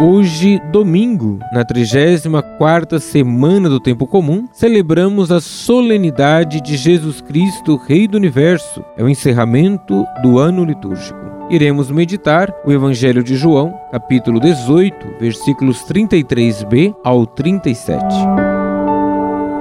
Hoje, domingo, na 34ª semana do tempo comum, celebramos a solenidade de Jesus Cristo, Rei do Universo. É o encerramento do ano litúrgico iremos meditar o Evangelho de João, capítulo 18, versículos 33b ao 37.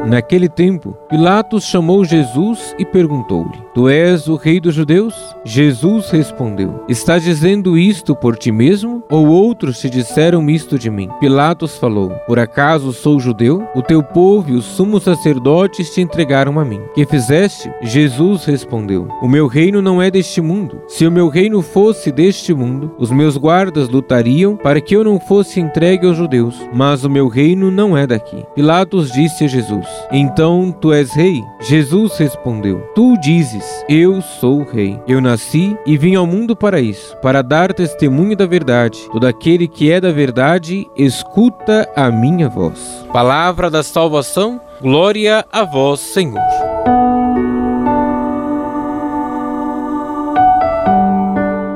Naquele tempo, Pilatos chamou Jesus e perguntou-lhe: Tu és o rei dos judeus? Jesus respondeu: Estás dizendo isto por ti mesmo? Ou outros te disseram isto de mim? Pilatos falou: Por acaso sou judeu? O teu povo e os sumos sacerdotes te entregaram a mim. Que fizeste? Jesus respondeu: O meu reino não é deste mundo. Se o meu reino fosse deste mundo, os meus guardas lutariam para que eu não fosse entregue aos judeus. Mas o meu reino não é daqui. Pilatos disse a Jesus: então tu és rei? Jesus respondeu: Tu dizes, eu sou rei. Eu nasci e vim ao mundo para isso, para dar testemunho da verdade. Todo aquele que é da verdade, escuta a minha voz. Palavra da salvação, glória a vós, Senhor.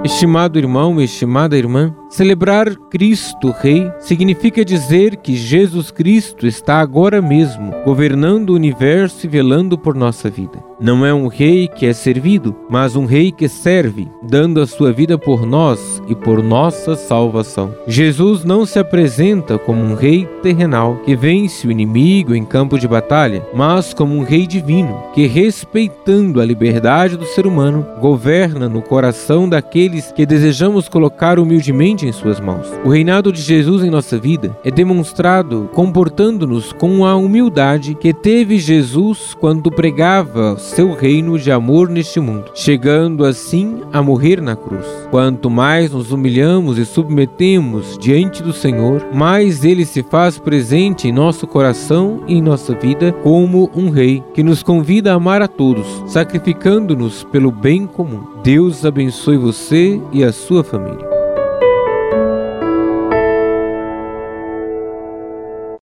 Estimado irmão, estimada irmã, celebrar Cristo Rei significa dizer que Jesus Cristo está agora mesmo governando o universo e velando por nossa vida. Não é um rei que é servido, mas um rei que serve, dando a sua vida por nós e por nossa salvação. Jesus não se apresenta como um rei terrenal que vence o inimigo em campo de batalha, mas como um rei divino que, respeitando a liberdade do ser humano, governa no coração daqueles que desejamos colocar humildemente em suas mãos. O reinado de Jesus em nossa vida é demonstrado comportando-nos com a humildade que teve Jesus quando pregava seu reino de amor neste mundo, chegando assim a morrer na cruz. Quanto mais nos humilhamos e submetemos diante do Senhor, mais ele se faz presente em nosso coração e em nossa vida como um rei que nos convida a amar a todos, sacrificando-nos pelo bem comum. Deus abençoe você e a sua família.